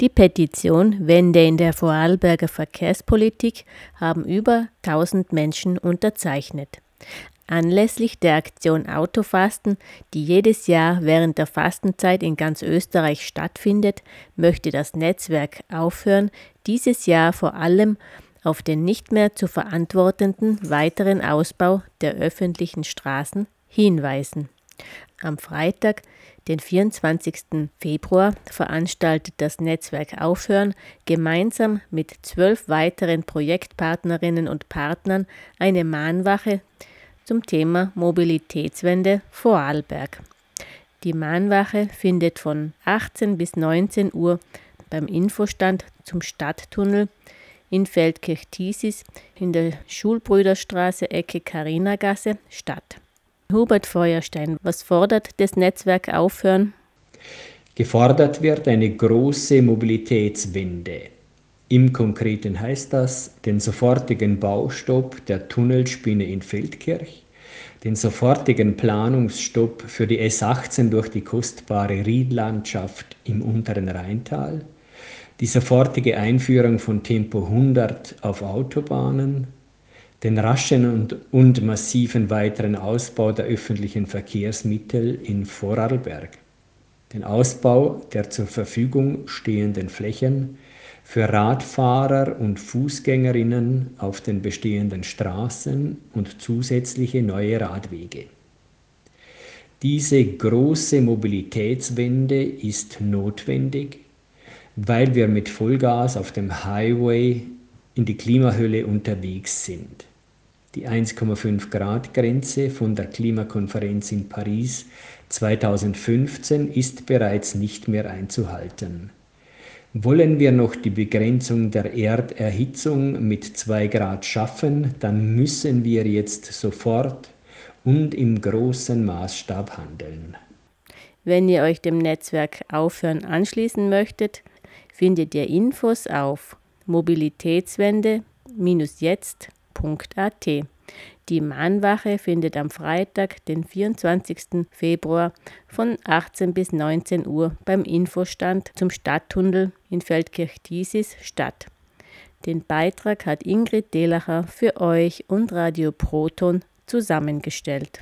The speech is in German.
Die Petition Wende in der Vorarlberger Verkehrspolitik haben über 1000 Menschen unterzeichnet. Anlässlich der Aktion Autofasten, die jedes Jahr während der Fastenzeit in ganz Österreich stattfindet, möchte das Netzwerk aufhören, dieses Jahr vor allem auf den nicht mehr zu verantwortenden weiteren Ausbau der öffentlichen Straßen hinweisen. Am Freitag, den 24. Februar, veranstaltet das Netzwerk Aufhören gemeinsam mit zwölf weiteren Projektpartnerinnen und Partnern eine Mahnwache zum Thema Mobilitätswende Vorarlberg. Die Mahnwache findet von 18 bis 19 Uhr beim Infostand zum Stadttunnel in Feldkirch-Thiesis in der Schulbrüderstraße Ecke Karinagasse statt. Hubert Feuerstein, was fordert das Netzwerk Aufhören? Gefordert wird eine große Mobilitätswende. Im Konkreten heißt das den sofortigen Baustopp der Tunnelspinne in Feldkirch, den sofortigen Planungsstopp für die S18 durch die kostbare Riedlandschaft im unteren Rheintal, die sofortige Einführung von Tempo 100 auf Autobahnen, den raschen und, und massiven weiteren Ausbau der öffentlichen Verkehrsmittel in Vorarlberg, den Ausbau der zur Verfügung stehenden Flächen für Radfahrer und Fußgängerinnen auf den bestehenden Straßen und zusätzliche neue Radwege. Diese große Mobilitätswende ist notwendig, weil wir mit Vollgas auf dem Highway in die Klimahölle unterwegs sind. Die 1,5 Grad Grenze von der Klimakonferenz in Paris 2015 ist bereits nicht mehr einzuhalten. Wollen wir noch die Begrenzung der Erderhitzung mit 2 Grad schaffen, dann müssen wir jetzt sofort und im großen Maßstab handeln. Wenn ihr euch dem Netzwerk Aufhören anschließen möchtet, findet ihr Infos auf mobilitätswende-jetzt.at. Die Mahnwache findet am Freitag, den 24. Februar von 18 bis 19 Uhr beim Infostand zum Stadttunnel in Feldkirch-Thiesis statt. Den Beitrag hat Ingrid Delacher für euch und Radio Proton zusammengestellt.